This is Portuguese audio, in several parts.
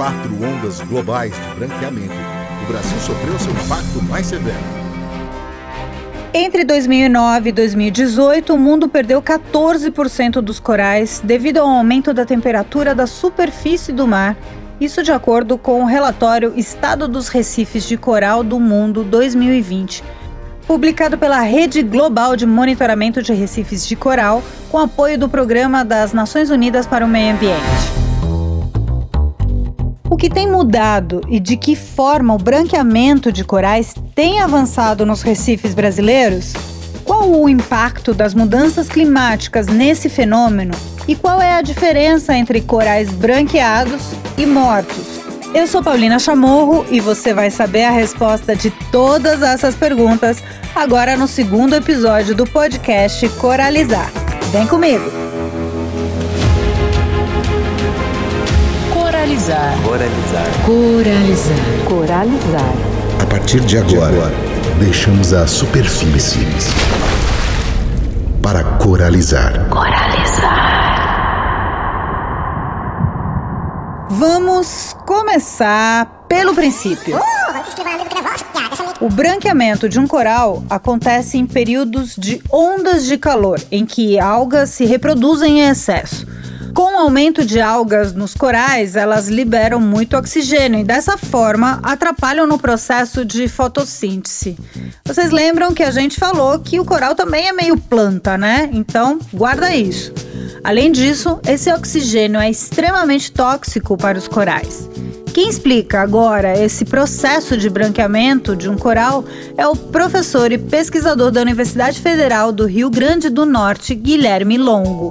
quatro ondas globais de branqueamento, o Brasil sofreu seu impacto mais severo. Entre 2009 e 2018, o mundo perdeu 14% dos corais devido ao aumento da temperatura da superfície do mar. Isso de acordo com o relatório Estado dos Recifes de Coral do Mundo 2020, publicado pela Rede Global de Monitoramento de Recifes de Coral, com apoio do Programa das Nações Unidas para o Meio Ambiente. O que tem mudado e de que forma o branqueamento de corais tem avançado nos recifes brasileiros? Qual o impacto das mudanças climáticas nesse fenômeno e qual é a diferença entre corais branqueados e mortos? Eu sou Paulina Chamorro e você vai saber a resposta de todas essas perguntas agora no segundo episódio do podcast Coralizar. Vem comigo! Coralizar. Coralizar. Coralizar. Coralizar. A partir de agora, deixamos a superfície para coralizar. Coralizar. Vamos começar pelo princípio. O branqueamento de um coral acontece em períodos de ondas de calor, em que algas se reproduzem em excesso. Com o aumento de algas nos corais, elas liberam muito oxigênio e dessa forma atrapalham no processo de fotossíntese. Vocês lembram que a gente falou que o coral também é meio planta, né? Então, guarda isso. Além disso, esse oxigênio é extremamente tóxico para os corais. Quem explica agora esse processo de branqueamento de um coral é o professor e pesquisador da Universidade Federal do Rio Grande do Norte, Guilherme Longo.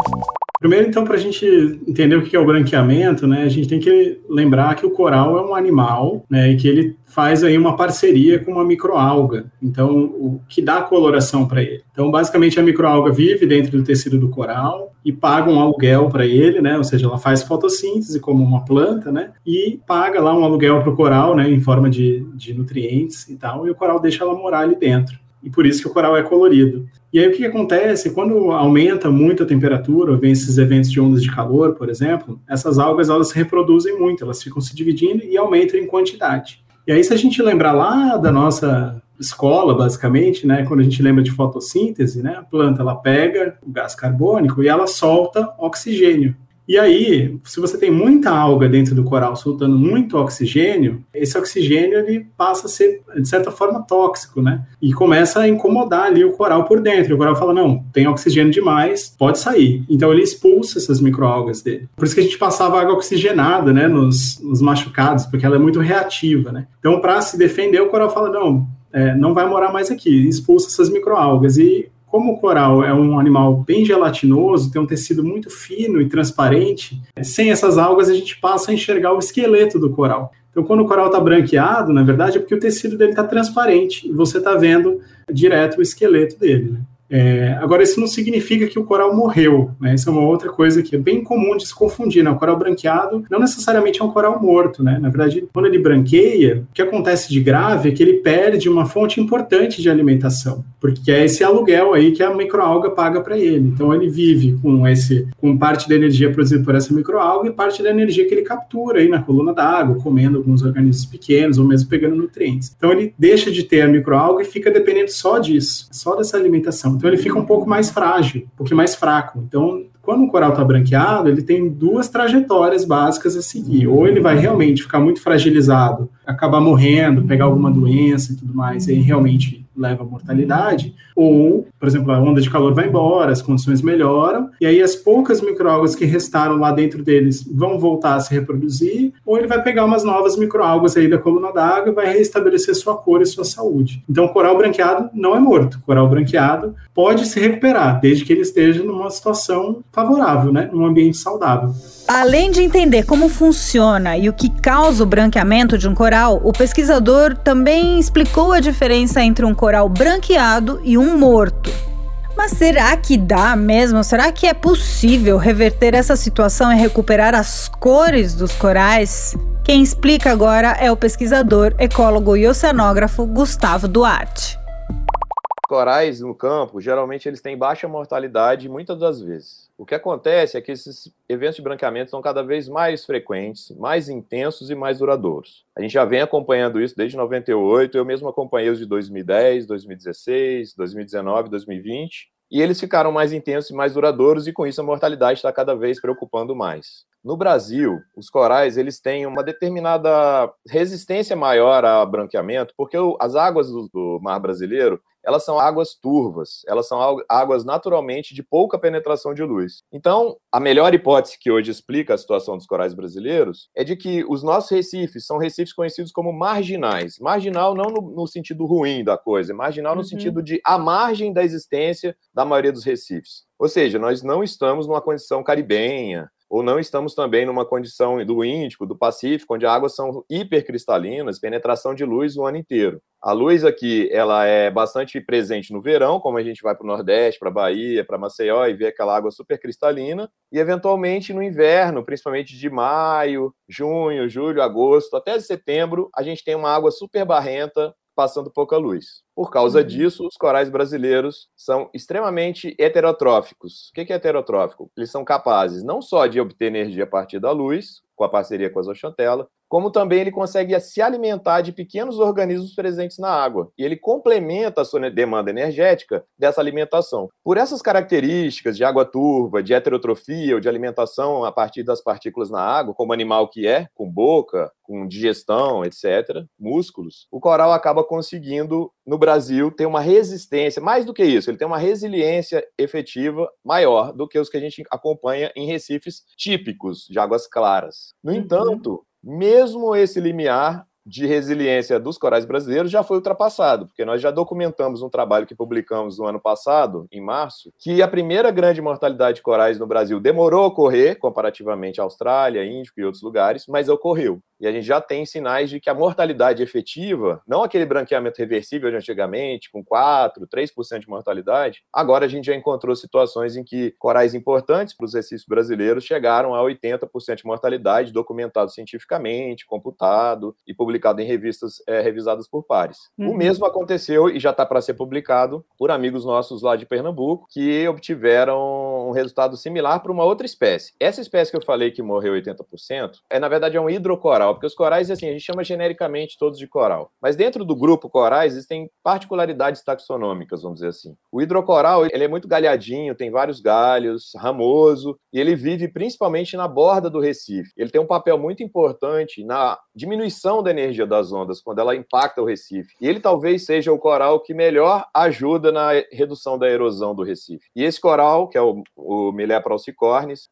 Primeiro, então, para a gente entender o que é o branqueamento, né, a gente tem que lembrar que o coral é um animal, né, e que ele faz aí uma parceria com uma microalga, então, o que dá coloração para ele. Então, basicamente, a microalga vive dentro do tecido do coral e paga um aluguel para ele, né, ou seja, ela faz fotossíntese como uma planta, né, e paga lá um aluguel para o coral, né, em forma de, de nutrientes e tal, e o coral deixa ela morar ali dentro e por isso que o coral é colorido. E aí o que acontece quando aumenta muito a temperatura, vem esses eventos de ondas de calor, por exemplo, essas algas elas se reproduzem muito, elas ficam se dividindo e aumentam em quantidade. E aí se a gente lembrar lá da nossa escola, basicamente, né, quando a gente lembra de fotossíntese, né, a planta ela pega o gás carbônico e ela solta oxigênio. E aí, se você tem muita alga dentro do coral soltando muito oxigênio, esse oxigênio ele passa a ser, de certa forma, tóxico, né? E começa a incomodar ali o coral por dentro. E o coral fala: não, tem oxigênio demais, pode sair. Então ele expulsa essas microalgas dele. Por isso que a gente passava água oxigenada, né, nos, nos machucados, porque ela é muito reativa, né? Então, para se defender, o coral fala: não, é, não vai morar mais aqui, expulsa essas microalgas. E como o coral é um animal bem gelatinoso, tem um tecido muito fino e transparente, sem essas algas a gente passa a enxergar o esqueleto do coral. Então, quando o coral está branqueado, na verdade, é porque o tecido dele está transparente e você está vendo direto o esqueleto dele. Né? É, agora, isso não significa que o coral morreu, né? Isso é uma outra coisa que é bem comum de se confundir, né? O coral branqueado não necessariamente é um coral morto, né? Na verdade, quando ele branqueia, o que acontece de grave é que ele perde uma fonte importante de alimentação, porque é esse aluguel aí que a microalga paga para ele. Então, ele vive com esse, com parte da energia produzida por essa microalga e parte da energia que ele captura aí na coluna d'água, comendo alguns organismos pequenos ou mesmo pegando nutrientes. Então, ele deixa de ter a microalga e fica dependendo só disso, só dessa alimentação. Então ele fica um pouco mais frágil, um pouco mais fraco. Então, quando o coral está branqueado, ele tem duas trajetórias básicas a seguir. Ou ele vai realmente ficar muito fragilizado, acabar morrendo, pegar alguma doença e tudo mais, e aí realmente leva à mortalidade, ou, por exemplo, a onda de calor vai embora, as condições melhoram, e aí as poucas microalgas que restaram lá dentro deles vão voltar a se reproduzir, ou ele vai pegar umas novas microalgas aí da coluna d'água e vai restabelecer sua cor e sua saúde. Então, o coral branqueado não é morto. O coral branqueado pode se recuperar, desde que ele esteja numa situação favorável, né, num ambiente saudável. Além de entender como funciona e o que causa o branqueamento de um coral, o pesquisador também explicou a diferença entre um coral branqueado e um morto. Mas será que dá mesmo? Será que é possível reverter essa situação e recuperar as cores dos corais? Quem explica agora é o pesquisador, ecólogo e oceanógrafo Gustavo Duarte. Corais no campo, geralmente eles têm baixa mortalidade muitas das vezes. O que acontece é que esses eventos de branqueamento são cada vez mais frequentes, mais intensos e mais duradouros. A gente já vem acompanhando isso desde 98, eu mesmo acompanhei os de 2010, 2016, 2019, 2020, e eles ficaram mais intensos e mais duradouros, e com isso a mortalidade está cada vez preocupando mais. No Brasil, os corais eles têm uma determinada resistência maior a branqueamento, porque as águas do, do mar brasileiro elas são águas turvas, elas são águas naturalmente de pouca penetração de luz. Então, a melhor hipótese que hoje explica a situação dos corais brasileiros é de que os nossos recifes são recifes conhecidos como marginais. Marginal não no, no sentido ruim da coisa, marginal no uhum. sentido de à margem da existência da maioria dos recifes. Ou seja, nós não estamos numa condição caribenha, ou não estamos também numa condição do Índico, do Pacífico, onde as águas são hipercristalinas, penetração de luz o ano inteiro. A luz aqui, ela é bastante presente no verão, como a gente vai para o Nordeste, para Bahia, para Maceió e vê aquela água super cristalina, e eventualmente no inverno, principalmente de maio, junho, julho, agosto, até setembro, a gente tem uma água super barrenta, passando pouca luz. Por causa uhum. disso, os corais brasileiros são extremamente heterotróficos. O que é heterotrófico? Eles são capazes não só de obter energia a partir da luz, com a parceria com a Zoxantela, como também ele consegue se alimentar de pequenos organismos presentes na água. E ele complementa a sua demanda energética dessa alimentação. Por essas características de água turva, de heterotrofia ou de alimentação a partir das partículas na água, como animal que é, com boca, com digestão, etc., músculos, o coral acaba conseguindo, no Brasil, ter uma resistência, mais do que isso, ele tem uma resiliência efetiva maior do que os que a gente acompanha em recifes típicos de águas claras. No uhum. entanto, mesmo esse limiar de resiliência dos corais brasileiros já foi ultrapassado, porque nós já documentamos um trabalho que publicamos no ano passado, em março, que a primeira grande mortalidade de corais no Brasil demorou a ocorrer, comparativamente à Austrália, Índico e outros lugares, mas ocorreu. E a gente já tem sinais de que a mortalidade efetiva, não aquele branqueamento reversível de antigamente, com 4%, 3% de mortalidade, agora a gente já encontrou situações em que corais importantes para os recifes brasileiros chegaram a 80% de mortalidade, documentado cientificamente, computado e publicado em revistas é, revisadas por pares. Uhum. O mesmo aconteceu e já está para ser publicado por amigos nossos lá de Pernambuco, que obtiveram um resultado similar para uma outra espécie. Essa espécie que eu falei que morreu 80%, é na verdade é um hidrocoral coral, porque os corais, assim, a gente chama genericamente todos de coral. Mas dentro do grupo corais existem particularidades taxonômicas, vamos dizer assim. O hidrocoral, ele é muito galhadinho, tem vários galhos, ramoso, e ele vive principalmente na borda do recife. Ele tem um papel muito importante na diminuição da energia das ondas, quando ela impacta o recife. E ele talvez seja o coral que melhor ajuda na redução da erosão do recife. E esse coral, que é o, o Millepra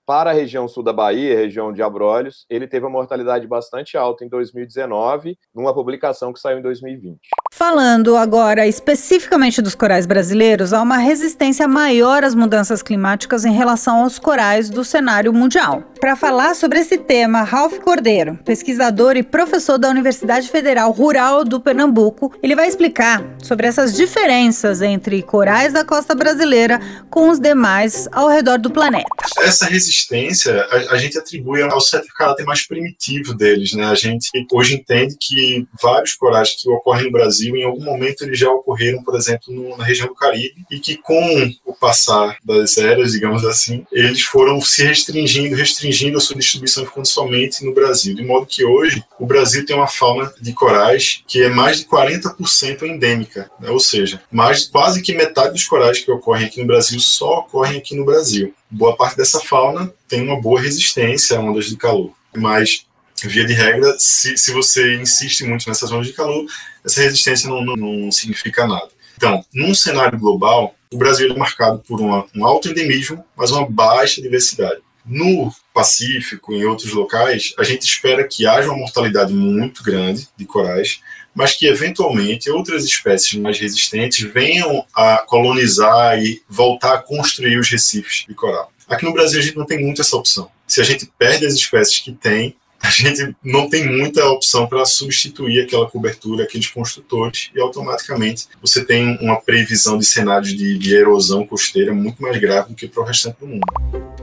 para a região sul da Bahia, região de Abrolhos, ele teve uma mortalidade bastante alta em 2019, numa publicação que saiu em 2020. Falando agora especificamente dos corais brasileiros, há uma resistência maior às mudanças climáticas em relação aos corais do cenário mundial. Para falar sobre esse tema, Ralph Cordeiro, pesquisador e professor da Universidade Federal Rural do Pernambuco, ele vai explicar sobre essas diferenças entre corais da costa brasileira com os demais ao redor do planeta. Essa resistência a, a gente atribui ao certo caráter mais primitivo deles, né? A gente hoje entende que vários corais que ocorrem no Brasil, em algum momento eles já ocorreram, por exemplo, no, na região do Caribe, e que com o passar das eras, digamos assim, eles foram se restringindo, restringindo a sua distribuição ficando somente no Brasil. De modo que hoje o Brasil tem uma fauna de corais que é mais de 40% endêmica, né? ou seja, mais quase que metade dos corais que ocorrem aqui no Brasil só ocorrem aqui no Brasil. Boa parte dessa fauna tem uma boa resistência a ondas de calor, mas via de regra, se, se você insiste muito nessas zonas de calor, essa resistência não, não, não significa nada. Então, num cenário global, o Brasil é marcado por uma, um alto endemismo, mas uma baixa diversidade. No Pacífico, em outros locais, a gente espera que haja uma mortalidade muito grande de corais, mas que eventualmente outras espécies mais resistentes venham a colonizar e voltar a construir os recifes de coral. Aqui no Brasil a gente não tem muito essa opção. Se a gente perde as espécies que tem, a gente não tem muita opção para substituir aquela cobertura, aqueles construtores, e automaticamente você tem uma previsão de cenários de, de erosão costeira muito mais grave do que para o restante do mundo.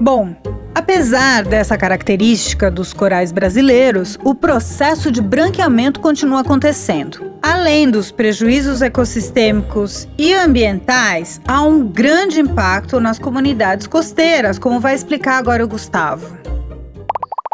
Bom, apesar dessa característica dos corais brasileiros, o processo de branqueamento continua acontecendo. Além dos prejuízos ecossistêmicos e ambientais, há um grande impacto nas comunidades costeiras, como vai explicar agora o Gustavo.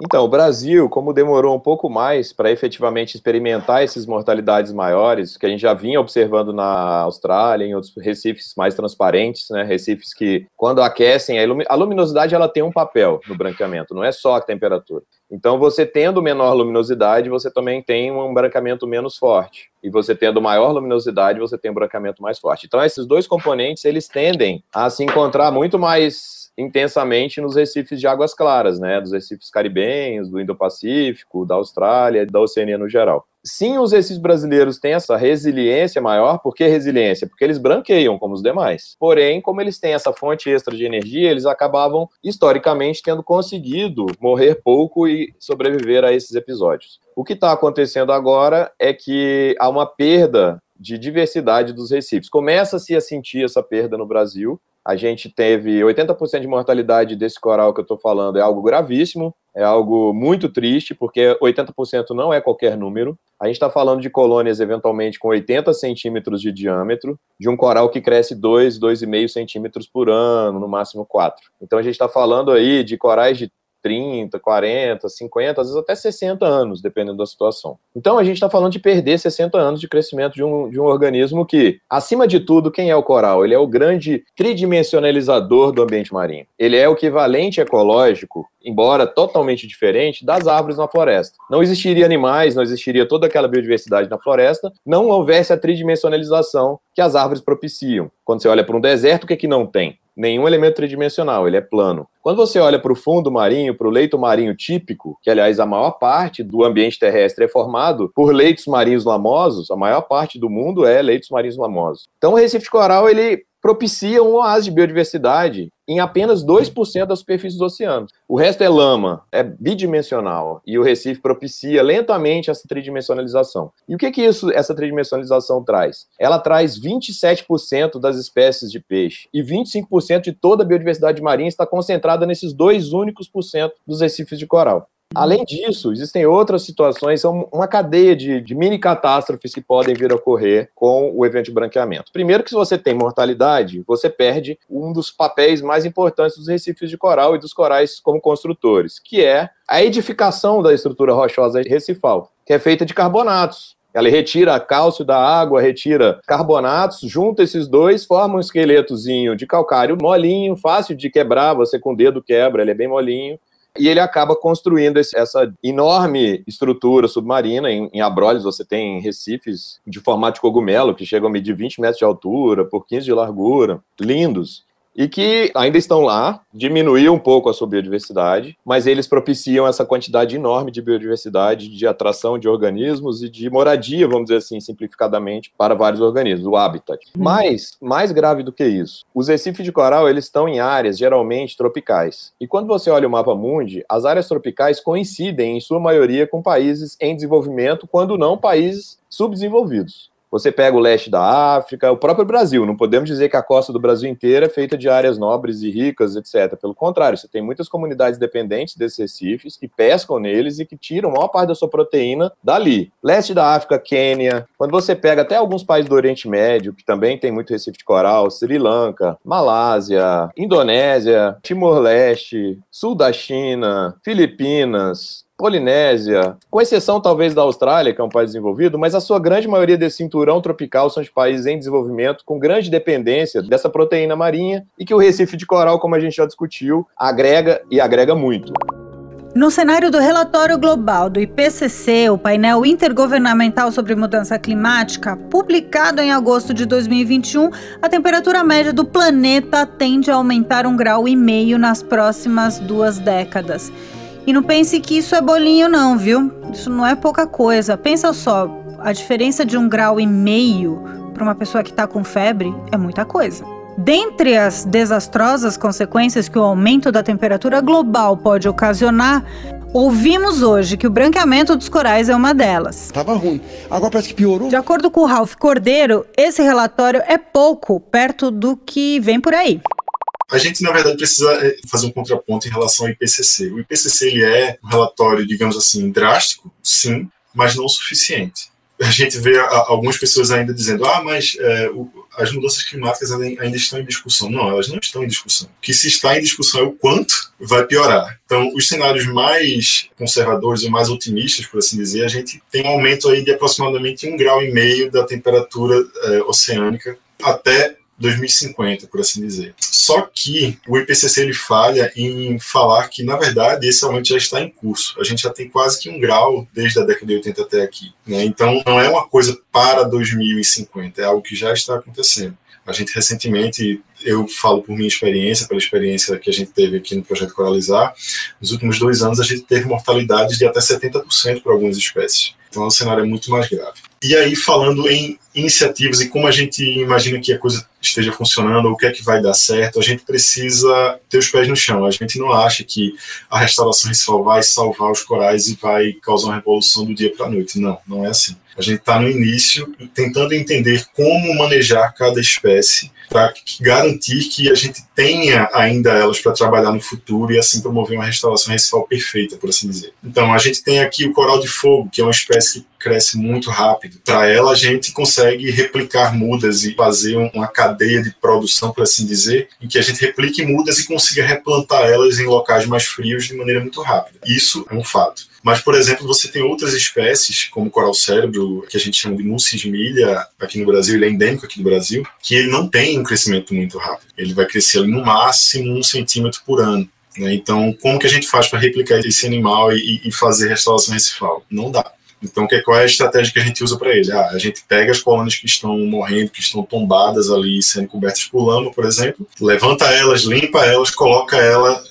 Então, o Brasil, como demorou um pouco mais para efetivamente experimentar essas mortalidades maiores, que a gente já vinha observando na Austrália, em outros recifes mais transparentes, né, recifes que, quando aquecem, a luminosidade ela tem um papel no branqueamento, não é só a temperatura. Então, você tendo menor luminosidade, você também tem um branqueamento menos forte. E você tendo maior luminosidade, você tem um branqueamento mais forte. Então, esses dois componentes, eles tendem a se encontrar muito mais intensamente nos recifes de águas claras, né, dos recifes caribenhos, do Indo-Pacífico, da Austrália, da Oceania no geral. Sim, os recifes brasileiros têm essa resiliência maior. Por que resiliência? Porque eles branqueiam como os demais. Porém, como eles têm essa fonte extra de energia, eles acabavam historicamente tendo conseguido morrer pouco e sobreviver a esses episódios. O que está acontecendo agora é que há uma perda de diversidade dos recifes. Começa-se a sentir essa perda no Brasil, a gente teve 80% de mortalidade desse coral que eu estou falando, é algo gravíssimo, é algo muito triste, porque 80% não é qualquer número. A gente está falando de colônias eventualmente com 80 centímetros de diâmetro, de um coral que cresce 2, 2,5 centímetros por ano, no máximo 4. Então a gente está falando aí de corais de 30, 40, 50, às vezes até 60 anos, dependendo da situação. Então a gente está falando de perder 60 anos de crescimento de um, de um organismo que, acima de tudo, quem é o coral? Ele é o grande tridimensionalizador do ambiente marinho. Ele é o equivalente ecológico, embora totalmente diferente, das árvores na floresta. Não existiria animais, não existiria toda aquela biodiversidade na floresta, não houvesse a tridimensionalização que as árvores propiciam. Quando você olha para um deserto, o que, é que não tem? Nenhum elemento tridimensional, ele é plano. Quando você olha para o fundo marinho, para o leito marinho típico, que aliás a maior parte do ambiente terrestre é formado por leitos marinhos lamosos, a maior parte do mundo é leitos marinhos lamosos. Então o Recife de Coral ele propicia um oásis de biodiversidade em apenas 2% da superfície dos oceanos. O resto é lama, é bidimensional, e o Recife propicia lentamente essa tridimensionalização. E o que que isso, essa tridimensionalização traz? Ela traz 27% das espécies de peixe e 25% de toda a biodiversidade marinha está concentrada nesses dois únicos por cento dos recifes de coral. Além disso, existem outras situações, são uma cadeia de, de, mini catástrofes que podem vir a ocorrer com o evento de branqueamento. Primeiro que se você tem mortalidade, você perde um dos papéis mais importantes dos recifes de coral e dos corais como construtores, que é a edificação da estrutura rochosa recifal, que é feita de carbonatos. Ela retira cálcio da água, retira carbonatos, junta esses dois, forma um esqueletozinho de calcário molinho, fácil de quebrar, você com o dedo quebra, ele é bem molinho e ele acaba construindo esse, essa enorme estrutura submarina. Em, em Abrolhos você tem recifes de formato de cogumelo, que chegam a medir 20 metros de altura por 15 de largura, lindos e que ainda estão lá, diminuiu um pouco a sua biodiversidade, mas eles propiciam essa quantidade enorme de biodiversidade, de atração de organismos e de moradia, vamos dizer assim, simplificadamente, para vários organismos, o habitat. Uhum. Mas, mais grave do que isso, os recifes de coral, eles estão em áreas geralmente tropicais. E quando você olha o mapa mundi, as áreas tropicais coincidem, em sua maioria, com países em desenvolvimento, quando não países subdesenvolvidos. Você pega o leste da África, o próprio Brasil. Não podemos dizer que a costa do Brasil inteira é feita de áreas nobres e ricas, etc. Pelo contrário, você tem muitas comunidades dependentes desses recifes que pescam neles e que tiram a maior parte da sua proteína dali. Leste da África, Quênia. Quando você pega até alguns países do Oriente Médio, que também tem muito recife de coral, Sri Lanka, Malásia, Indonésia, Timor-Leste, sul da China, Filipinas, Polinésia, com exceção talvez da Austrália, que é um país desenvolvido, mas a sua grande maioria desse cinturão tropical são de países em desenvolvimento, com grande dependência dessa proteína marinha, e que o Recife de Coral, como a gente já discutiu, agrega e agrega muito. No cenário do relatório global do IPCC, o painel intergovernamental sobre mudança climática, publicado em agosto de 2021, a temperatura média do planeta tende a aumentar um grau e meio nas próximas duas décadas. E não pense que isso é bolinho, não, viu? Isso não é pouca coisa. Pensa só, a diferença de um grau e meio para uma pessoa que está com febre é muita coisa. Dentre as desastrosas consequências que o aumento da temperatura global pode ocasionar, Ouvimos hoje que o branqueamento dos corais é uma delas. Tava ruim. Agora parece que piorou. De acordo com o Ralph Cordeiro, esse relatório é pouco perto do que vem por aí. A gente, na verdade, precisa é, fazer um contraponto em relação ao IPCC. O IPCC ele é um relatório, digamos assim, drástico, sim, mas não o suficiente. A gente vê algumas pessoas ainda dizendo, ah, mas é, o, as mudanças climáticas ainda estão em discussão. Não, elas não estão em discussão. O que se está em discussão é o quanto vai piorar. Então, os cenários mais conservadores e mais otimistas, por assim dizer, a gente tem um aumento aí de aproximadamente um grau e meio da temperatura é, oceânica até 2050, por assim dizer. Só que o IPCC ele falha em falar que, na verdade, esse aumento já está em curso. A gente já tem quase que um grau desde a década de 80 até aqui. Né? Então, não é uma coisa para 2050, é algo que já está acontecendo. A gente recentemente, eu falo por minha experiência, pela experiência que a gente teve aqui no projeto Coralizar, nos últimos dois anos a gente teve mortalidades de até 70% para algumas espécies. Então o cenário é muito mais grave. E aí, falando em iniciativas e como a gente imagina que a coisa esteja funcionando, ou o que é que vai dar certo, a gente precisa ter os pés no chão. A gente não acha que a restauração só vai salvar os corais e vai causar uma revolução do dia para a noite. Não, não é assim. A gente está no início tentando entender como manejar cada espécie para garantir que a gente tenha ainda elas para trabalhar no futuro e assim promover uma restauração recifal perfeita, por assim dizer. Então, a gente tem aqui o coral de fogo, que é uma espécie que cresce muito rápido. Para ela, a gente consegue replicar mudas e fazer uma cadeia de produção, por assim dizer, em que a gente replique mudas e consiga replantar elas em locais mais frios de maneira muito rápida. Isso é um fato. Mas, por exemplo, você tem outras espécies, como o coral cérebro, que a gente chama de mulcismilha aqui no Brasil, ele é endêmico aqui no Brasil, que ele não tem um crescimento muito rápido. Ele vai crescer no máximo um centímetro por ano. Né? Então, como que a gente faz para replicar esse animal e, e fazer restauração recifal? Não dá. Então, qual é a estratégia que a gente usa para ele? Ah, a gente pega as colônias que estão morrendo, que estão tombadas ali, sendo cobertas por lama, por exemplo, levanta elas, limpa elas, coloca ela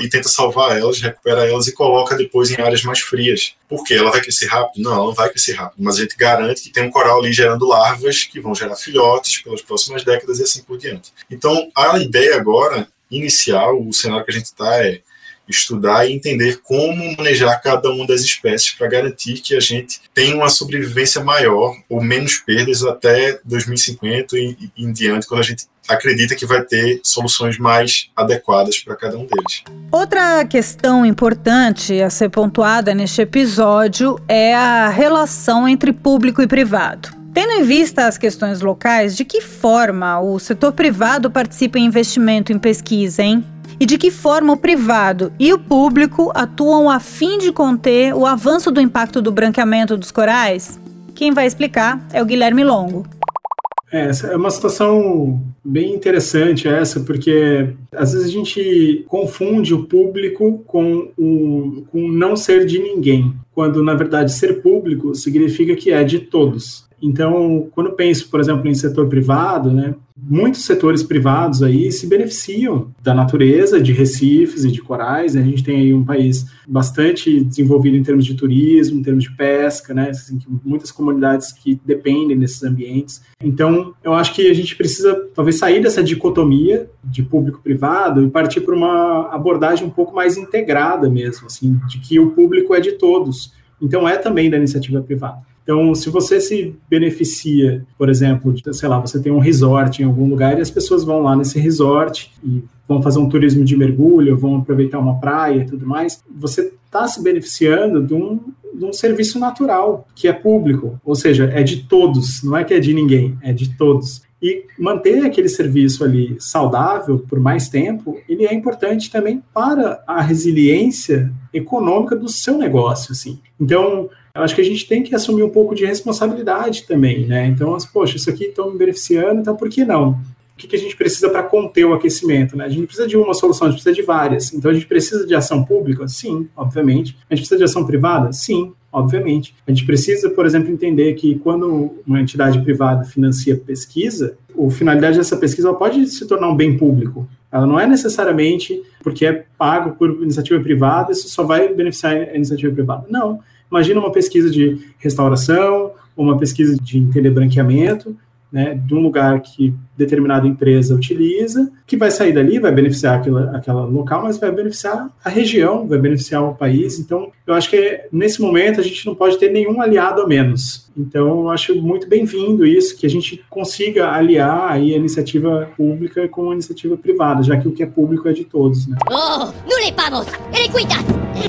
e tenta salvar elas, recupera elas e coloca depois em áreas mais frias. Por quê? Ela vai crescer rápido? Não, ela não vai crescer rápido, mas a gente garante que tem um coral ali gerando larvas que vão gerar filhotes pelas próximas décadas e assim por diante. Então, a ideia agora, inicial, o cenário que a gente está é estudar e entender como manejar cada uma das espécies para garantir que a gente tenha uma sobrevivência maior ou menos perdas até 2050 e, em diante, quando a gente acredita que vai ter soluções mais adequadas para cada um deles. Outra questão importante a ser pontuada neste episódio é a relação entre público e privado. Tendo em vista as questões locais, de que forma o setor privado participa em investimento em pesquisa, hein? e de que forma o privado e o público atuam a fim de conter o avanço do impacto do branqueamento dos corais? Quem vai explicar é o Guilherme Longo. É, é uma situação bem interessante essa, porque às vezes a gente confunde o público com o com não ser de ninguém, quando na verdade ser público significa que é de todos. Então, quando penso, por exemplo, em setor privado, né, muitos setores privados aí se beneficiam da natureza, de recifes e de corais. Né? A gente tem aí um país bastante desenvolvido em termos de turismo, em termos de pesca, né? Assim, muitas comunidades que dependem desses ambientes. Então, eu acho que a gente precisa talvez sair dessa dicotomia de público-privado e partir para uma abordagem um pouco mais integrada mesmo, assim, de que o público é de todos. Então, é também da iniciativa privada. Então, se você se beneficia, por exemplo, de, sei lá, você tem um resort em algum lugar e as pessoas vão lá nesse resort e vão fazer um turismo de mergulho, vão aproveitar uma praia e tudo mais, você está se beneficiando de um, de um serviço natural, que é público, ou seja, é de todos, não é que é de ninguém, é de todos. E manter aquele serviço ali saudável por mais tempo, ele é importante também para a resiliência econômica do seu negócio, assim. Então, eu acho que a gente tem que assumir um pouco de responsabilidade também, né? Então, poxa, isso aqui estão me beneficiando, então por que não? O que, que a gente precisa para conter o aquecimento? Né? A gente precisa de uma solução, a gente precisa de várias. Então, a gente precisa de ação pública? Sim, obviamente. A gente precisa de ação privada? Sim, obviamente. A gente precisa, por exemplo, entender que quando uma entidade privada financia pesquisa, a finalidade dessa pesquisa pode se tornar um bem público. Ela não é necessariamente porque é pago por iniciativa privada, isso só vai beneficiar a iniciativa privada. Não. Imagina uma pesquisa de restauração, uma pesquisa de entender branqueamento, né, de um lugar que determinada empresa utiliza, que vai sair dali, vai beneficiar aquela, aquela local, mas vai beneficiar a região, vai beneficiar o país. Então, eu acho que nesse momento a gente não pode ter nenhum aliado a menos. Então, eu acho muito bem-vindo isso, que a gente consiga aliar aí a iniciativa pública com a iniciativa privada, já que o que é público é de todos. Né? Oh,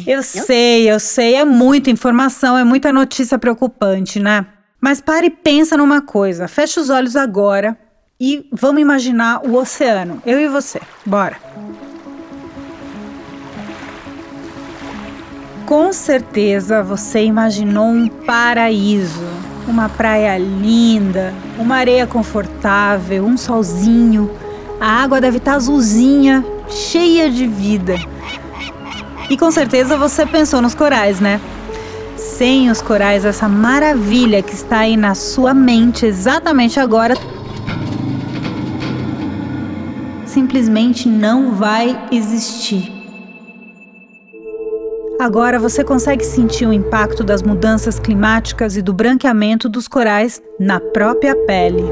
eu sei, eu sei, é muita informação, é muita notícia preocupante, né? Mas pare e pensa numa coisa. Fecha os olhos agora e vamos imaginar o oceano. Eu e você. Bora. Com certeza você imaginou um paraíso, uma praia linda, uma areia confortável, um solzinho. A água deve estar azulzinha, cheia de vida. E com certeza você pensou nos corais, né? Sem os corais, essa maravilha que está aí na sua mente exatamente agora, simplesmente não vai existir. Agora você consegue sentir o impacto das mudanças climáticas e do branqueamento dos corais na própria pele.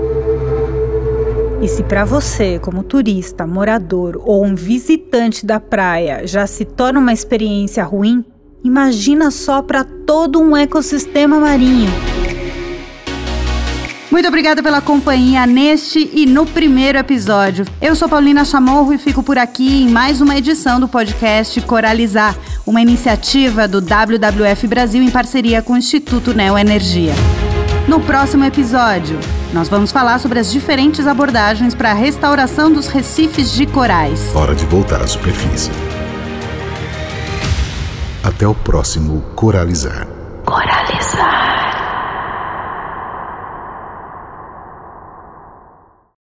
E se para você, como turista, morador ou um visitante da praia, já se torna uma experiência ruim, Imagina só para todo um ecossistema marinho. Muito obrigada pela companhia neste e no primeiro episódio. Eu sou Paulina Chamorro e fico por aqui em mais uma edição do podcast Coralizar, uma iniciativa do WWF Brasil em parceria com o Instituto Neoenergia. No próximo episódio, nós vamos falar sobre as diferentes abordagens para a restauração dos recifes de corais. Hora de voltar à superfície. Até o próximo Coralizar. Coralizar.